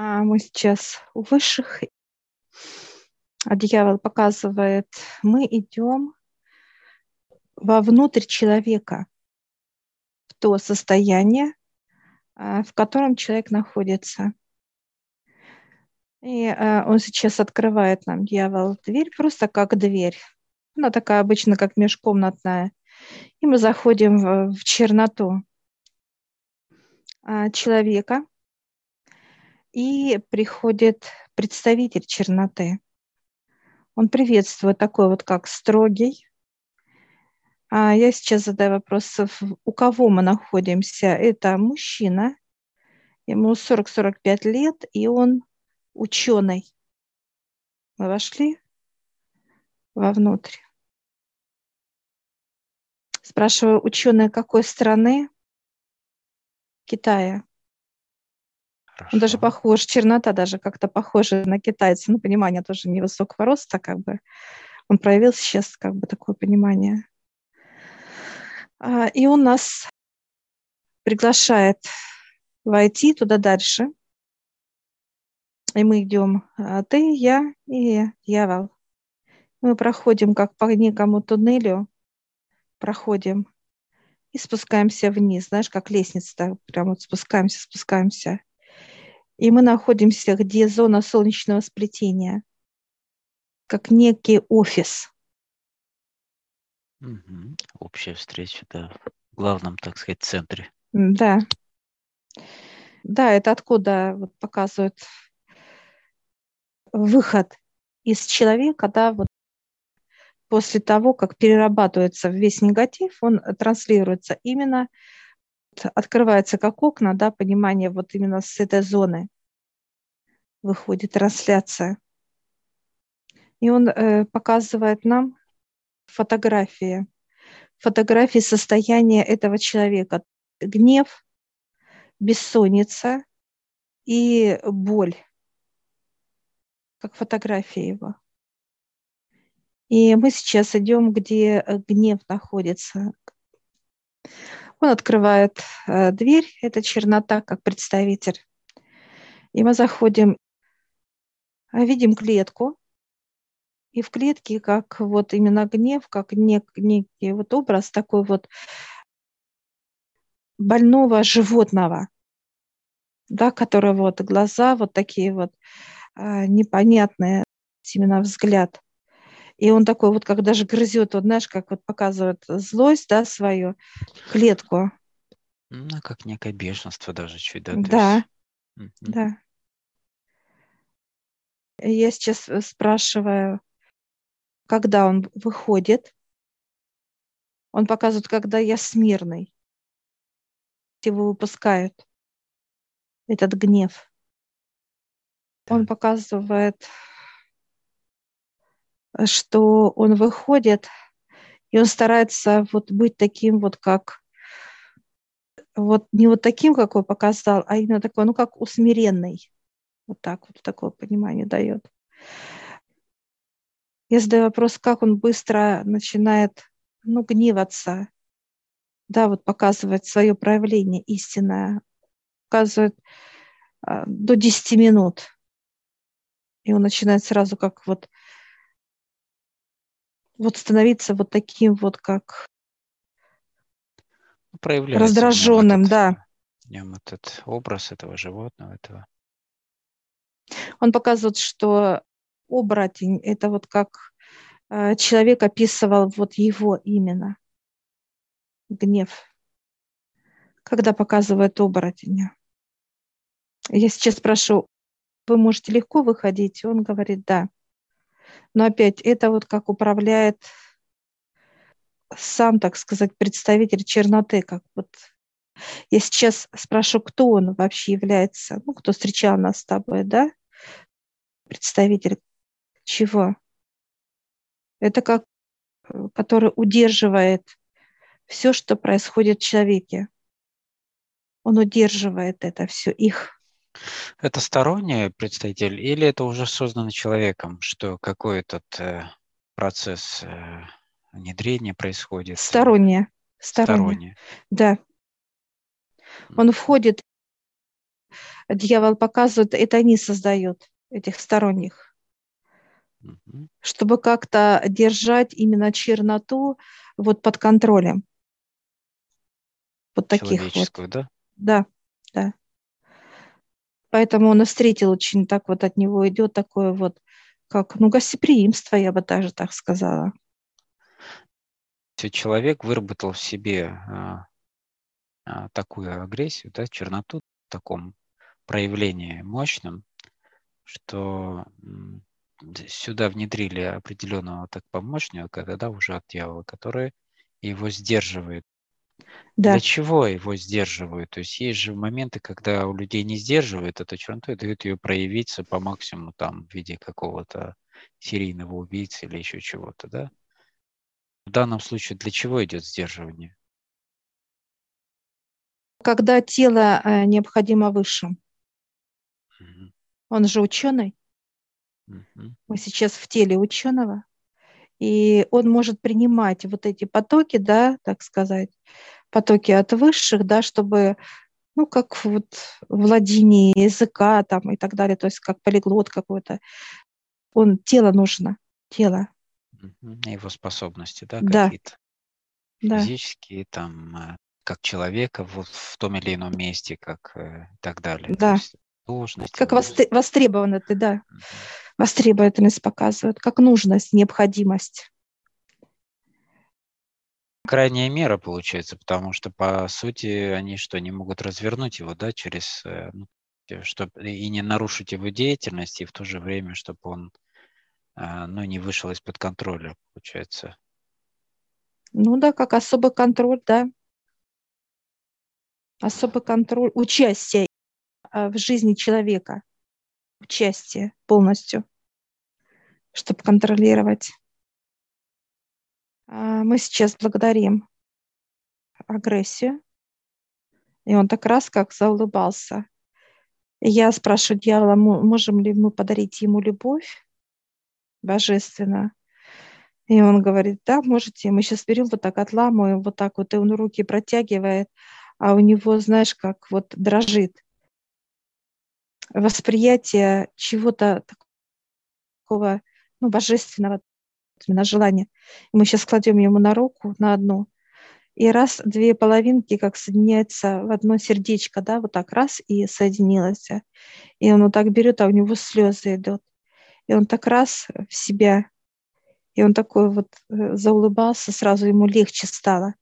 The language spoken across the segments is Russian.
А мы сейчас у высших, а дьявол показывает, мы идем вовнутрь человека, в то состояние, а, в котором человек находится. И а, он сейчас открывает нам, дьявол, дверь просто как дверь. Она такая обычно, как межкомнатная. И мы заходим в, черноту а, человека, и приходит представитель черноты. Он приветствует такой вот как строгий. А я сейчас задаю вопрос, у кого мы находимся. Это мужчина, ему 40-45 лет, и он ученый. Мы вошли вовнутрь. Спрашиваю, ученый какой страны? Китая. Хорошо. Он даже похож, чернота даже как-то похожа на китайца. Ну, понимание тоже невысокого роста, как бы. Он проявил сейчас как бы такое понимание. А, и он нас приглашает войти туда дальше. И мы идем, а, ты, я и дьявол. Мы проходим как по некому туннелю, проходим и спускаемся вниз, знаешь, как лестница, прям вот спускаемся, спускаемся. И мы находимся, где зона солнечного сплетения, как некий офис. Угу. Общая встреча, да, в главном, так сказать, центре. Да. Да, это откуда вот показывают выход из человека, да, вот после того, как перерабатывается весь негатив, он транслируется именно открывается как окна, да, понимание вот именно с этой зоны выходит трансляция. И он э, показывает нам фотографии, фотографии состояния этого человека. Гнев, бессонница и боль, как фотография его. И мы сейчас идем, где гнев находится, он открывает э, дверь, это чернота как представитель. И мы заходим, а видим клетку, и в клетке как вот именно гнев, как нек, некий вот образ такой вот больного животного, да, который вот глаза вот такие вот а, непонятные, именно взгляд. И он такой вот, как даже грызет, вот знаешь, как вот показывает злость, да, свою клетку. Ну, как некое бешенство даже чуть, да? Да, есть... да. Я сейчас э, спрашиваю, когда он выходит. Он показывает, когда я смирный. Его выпускают. Этот гнев. Он показывает что он выходит, и он старается вот быть таким вот, как вот не вот таким, как он показал, а именно такой, ну, как усмиренный. Вот так вот такое понимание дает. Я задаю вопрос, как он быстро начинает, ну, гневаться, да, вот показывать свое проявление истинное, показывает а, до 10 минут. И он начинает сразу как вот вот становиться вот таким вот, как раздраженным, да. В нем этот образ этого животного, этого. Он показывает, что оборотень – это вот как э, человек описывал вот его именно, гнев, когда показывает оборотень. Я сейчас спрошу, вы можете легко выходить? Он говорит, да. Но опять это вот как управляет сам, так сказать, представитель черноты, как вот я сейчас спрошу, кто он вообще является, ну, кто встречал нас с тобой, да? Представитель чего? Это как, который удерживает все, что происходит в человеке. Он удерживает это все, их это сторонний представитель или это уже создано человеком, что какой этот э, процесс э, внедрения происходит? Стороннее. Стороннее. Стороннее. Да. Он входит дьявол показывает, это они создают этих сторонних, угу. чтобы как-то держать именно черноту вот под контролем. Вот таких вот. да? Да, да. Поэтому он и встретил очень так вот от него идет такое вот, как, ну, гостеприимство, я бы даже так сказала. Человек выработал в себе а, а, такую агрессию, да, черноту в таком проявлении мощном, что сюда внедрили определенного так помощника, да, уже от дьявола, который его сдерживает да. Для чего его сдерживают? То есть есть же моменты, когда у людей не сдерживают эту черноту и дают ее проявиться по максимуму там в виде какого-то серийного убийцы или еще чего-то, да? В данном случае для чего идет сдерживание? Когда тело э, необходимо высшим. Угу. Он же ученый. Угу. Мы сейчас в теле ученого и он может принимать вот эти потоки, да, так сказать, потоки от высших, да, чтобы, ну, как вот владение языка там и так далее, то есть как полиглот какой-то. Он, тело нужно, тело. Его способности, да, да. какие-то да. физические, там, э, как человека в, в том или ином месте, как э, и так далее. Да. Есть должность. Как востребовано ты, да. Востребованность показывают, как нужность, необходимость. Крайняя мера получается, потому что по сути они что, не могут развернуть его, да, через, э, ну, чтобы и не нарушить его деятельность, и в то же время, чтобы он, э, ну, не вышел из-под контроля, получается. Ну да, как особый контроль, да. Особый контроль, участие э, в жизни человека участие полностью, чтобы контролировать. А, мы сейчас благодарим агрессию. И он так раз как заулыбался. И я спрашиваю дьявола, можем ли мы подарить ему любовь божественно. И он говорит, да, можете. Мы сейчас берем вот так, отламываем, вот так вот, и он руки протягивает, а у него, знаешь, как вот дрожит восприятие чего-то такого ну, божественного, именно желания. Мы сейчас кладем ему на руку, на одну, и раз две половинки как соединяются в одно сердечко, да, вот так раз и соединилось. И он вот так берет, а у него слезы идут. И он так раз в себя, и он такой вот э, заулыбался, сразу ему легче стало.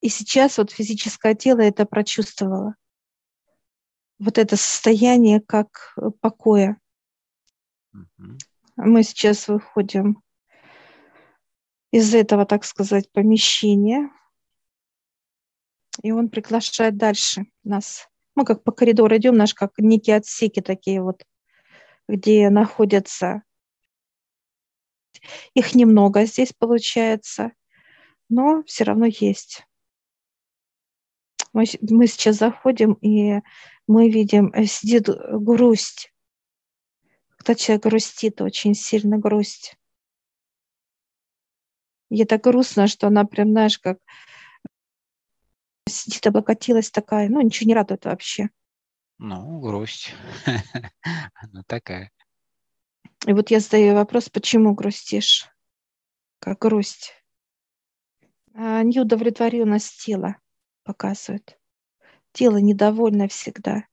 И сейчас вот физическое тело это прочувствовало вот это состояние как э, покоя. Mm-hmm. Мы сейчас выходим из этого, так сказать, помещения, и он приглашает дальше нас. Мы как по коридору идем, наш как некие отсеки такие вот, где находятся. Их немного здесь получается, но все равно есть. Мы, мы сейчас заходим, и мы видим, э, сидит грусть. Когда человек грустит, очень сильно грусть. И это грустно, что она прям, знаешь, как сидит, облокотилась такая, ну, ничего не радует вообще. Ну, грусть. Она такая. И вот я задаю вопрос, почему грустишь? Как грусть? А, неудовлетворенность тела показывает тело недовольно всегда.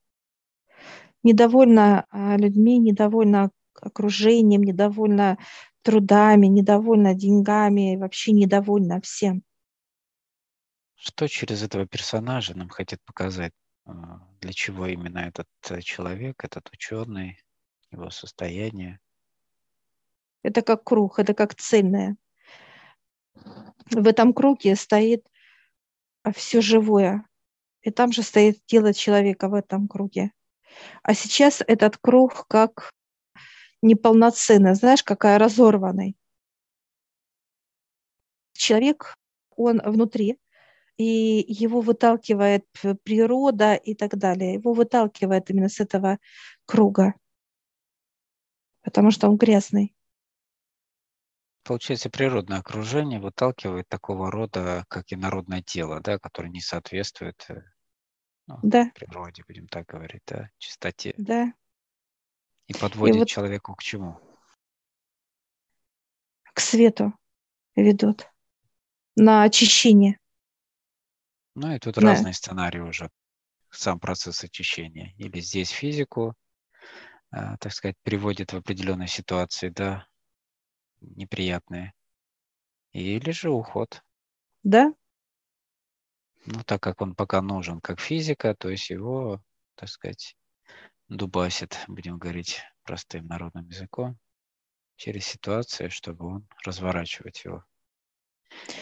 Недовольно а, людьми, недовольно окружением, недовольно трудами, недовольна деньгами, вообще недовольна всем. Что через этого персонажа нам хотят показать? А, для чего именно этот э, человек, этот ученый, его состояние? Это как круг, это как цельное. В этом круге стоит все живое, и там же стоит тело человека в этом круге. А сейчас этот круг как неполноценный, знаешь, какая разорванный. Человек, он внутри, и его выталкивает природа и так далее. Его выталкивает именно с этого круга, потому что он грязный. Получается, природное окружение выталкивает такого рода, как и народное тело, да, которое не соответствует э, ну, да, природе, будем так говорить, да, чистоте. да. И подводит И вот человеку к чему? к свету ведут на очищение. Ну и тут Да, разные сценарии уже, сам процесс очищения. Или здесь физику, а, так сказать, приводит в определенные ситуации, да, неприятные. Или же уход. да, Ну, так как он пока нужен как физика, то есть его, так сказать, дубасит, будем говорить простым народным языком, через ситуации, чтобы он разворачивать его.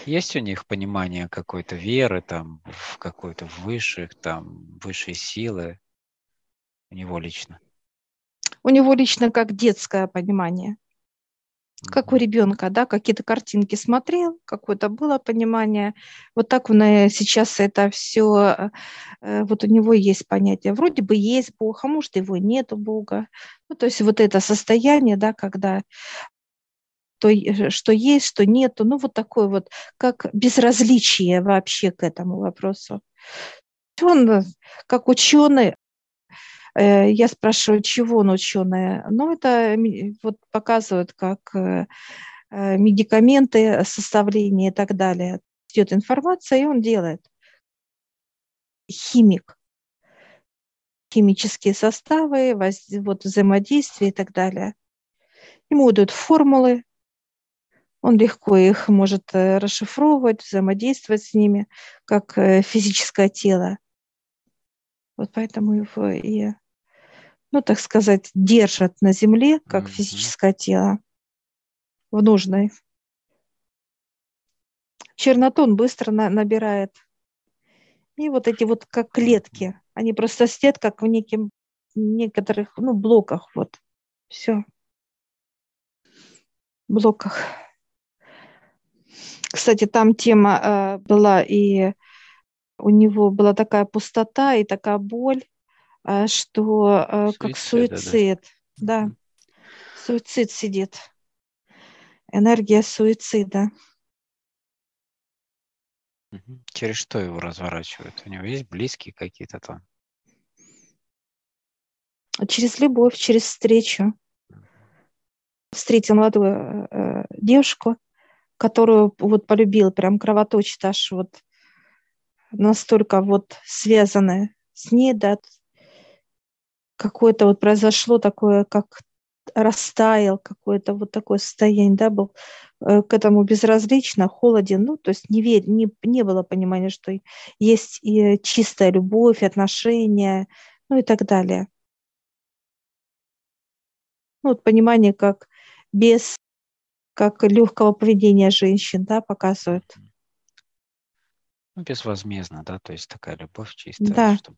Есть у них понимание какой-то веры, там, в какой-то высших, там, высшей силы у него лично? у него лично как детское понимание, как у ребенка, да, какие-то картинки смотрел, какое-то было понимание. Вот так он сейчас это все, вот у него есть понятие, вроде бы есть Бог, а может его нету Бога. Ну, то есть вот это состояние, да, когда то, е- что есть, что нету, ну вот такое вот, как безразличие вообще к этому вопросу. Он э, как ученый, э, я спрашиваю, чего он ученый? Ну, это вот показывают, как э, э, медикаменты, составление и так далее. Идет информация, и он делает. Химик. Химические составы, вот взаимодействие и так далее. Ему дают формулы, он легко их может э, расшифровывать, взаимодействовать с ними, как э, физическое тело. Вот поэтому его и, ну, так сказать, держат на земле, как Мгм. физическое тело в нужной. Черноту он быстро на- набирает. И вот эти вот как клетки, они просто стоят как в неким, некоторых, ну, блоках, вот. Все. Блоках. Кстати, там тема э, была, и у него была такая пустота и такая боль, что э, как Суицида, да. суицид. Да, Мгм. суицид сидит. Энергия суицида. Через что его разворачивают? У него есть близкие какие-то там? Через любовь, через встречу. Встретил молодую э, девушку, которую вот полюбил, прям кровоточит аж вот настолько вот связанная с ней, да, какое-то вот произошло такое, как растаял, какое-то вот такое состояние, да, был э, к этому безразлично, холоден, ну, то есть не, верь, не, не было понимания, что есть и чистая любовь, отношения, ну и так далее. Ну, вот понимание, как без, как легкого поведения женщин, да, показывают. Ну, безвозмездно, да, то есть такая любовь чистая, Да. чтобы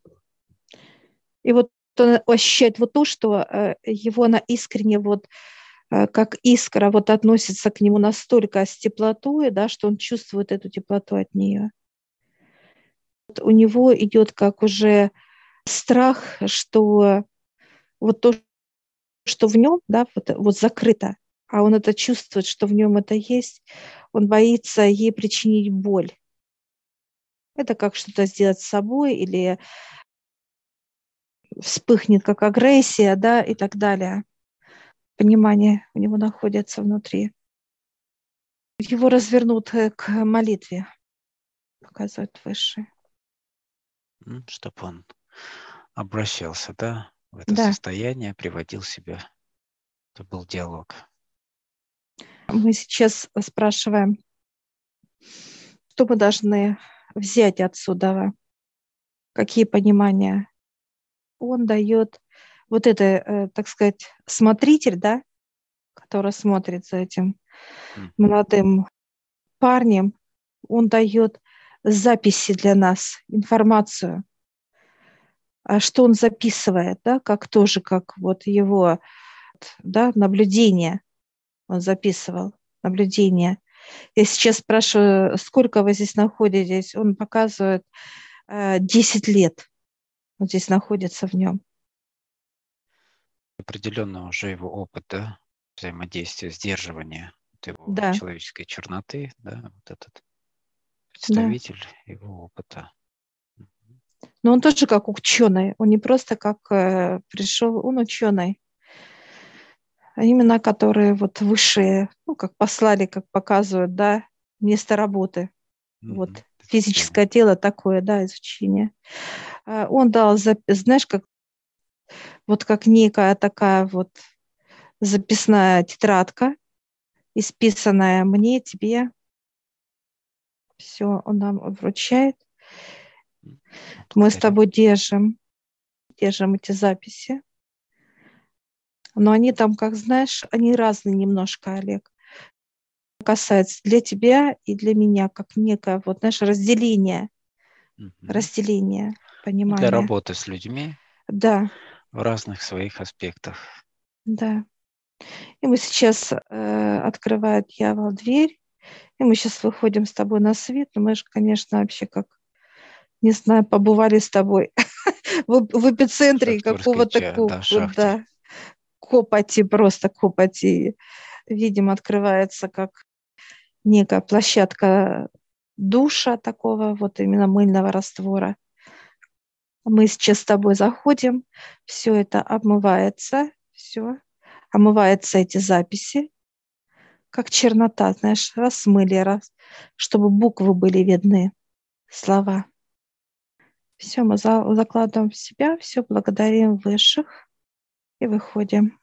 И вот он ощущает вот то, что э, его она искренне вот э, как искра вот относится к нему настолько с теплотой, да, что он чувствует эту теплоту от нее. Вот у него идет как уже страх, что вот то, что в нем, да, вот, вот закрыто, а он это чувствует, что в нем это есть, он боится ей причинить боль. Это как что-то сделать с собой или вспыхнет как агрессия, да, и так далее. Понимание у него находится внутри. Его развернут э, к молитве, показывает выше. чтобы он обращался, да, в это Да. состояние, приводил себя. Это был диалог. Мы сейчас спрашиваем, что мы должны взять отсюда, какие понимания. Он дает вот это, э, так сказать, смотритель, да, который смотрит за этим молодым парнем, он дает записи для нас, информацию, а что он записывает, да, как тоже, как вот его да, наблюдение он записывал, наблюдение. Я сейчас спрашиваю, сколько вы здесь находитесь, он показывает э, 10 лет, он здесь находится в нем. Определенно уже его опыт, да, взаимодействия, сдерживания вот его Да. человеческой черноты, да, вот этот представитель его опыта. Но он тоже как ученый, он не просто как э, пришел, он ученый. А именно которые вот высшие, ну, как послали, как показывают, да, место работы. Mm-hmm. Вот физическое тело такое, да, изучение. А он дал, знаешь, как вот как некая такая вот записная тетрадка, исписанная мне, тебе. Все, он нам вручает. Мы с тобой держим, держим эти записи. Но они там, как знаешь, они разные немножко, Олег. Касается для тебя и для меня, как некое, вот, знаешь, разделение. Угу. Разделение, понимание. Для работы с людьми. Да. В разных своих аспектах. Да. И мы сейчас э, открывает дьявол дверь, и мы сейчас выходим с тобой на свет, но мы же, конечно, вообще как, не знаю, побывали с тобой в, в эпицентре какого-то да, да, копоти, просто копоти. Видимо, открывается как некая площадка душа такого вот именно мыльного раствора. Мы сейчас с тобой заходим, все это обмывается, все, омываются эти записи, как чернота, знаешь, размыли, раз, чтобы буквы были видны, слова. Все, мы за, закладываем в себя, все благодарим высших и выходим.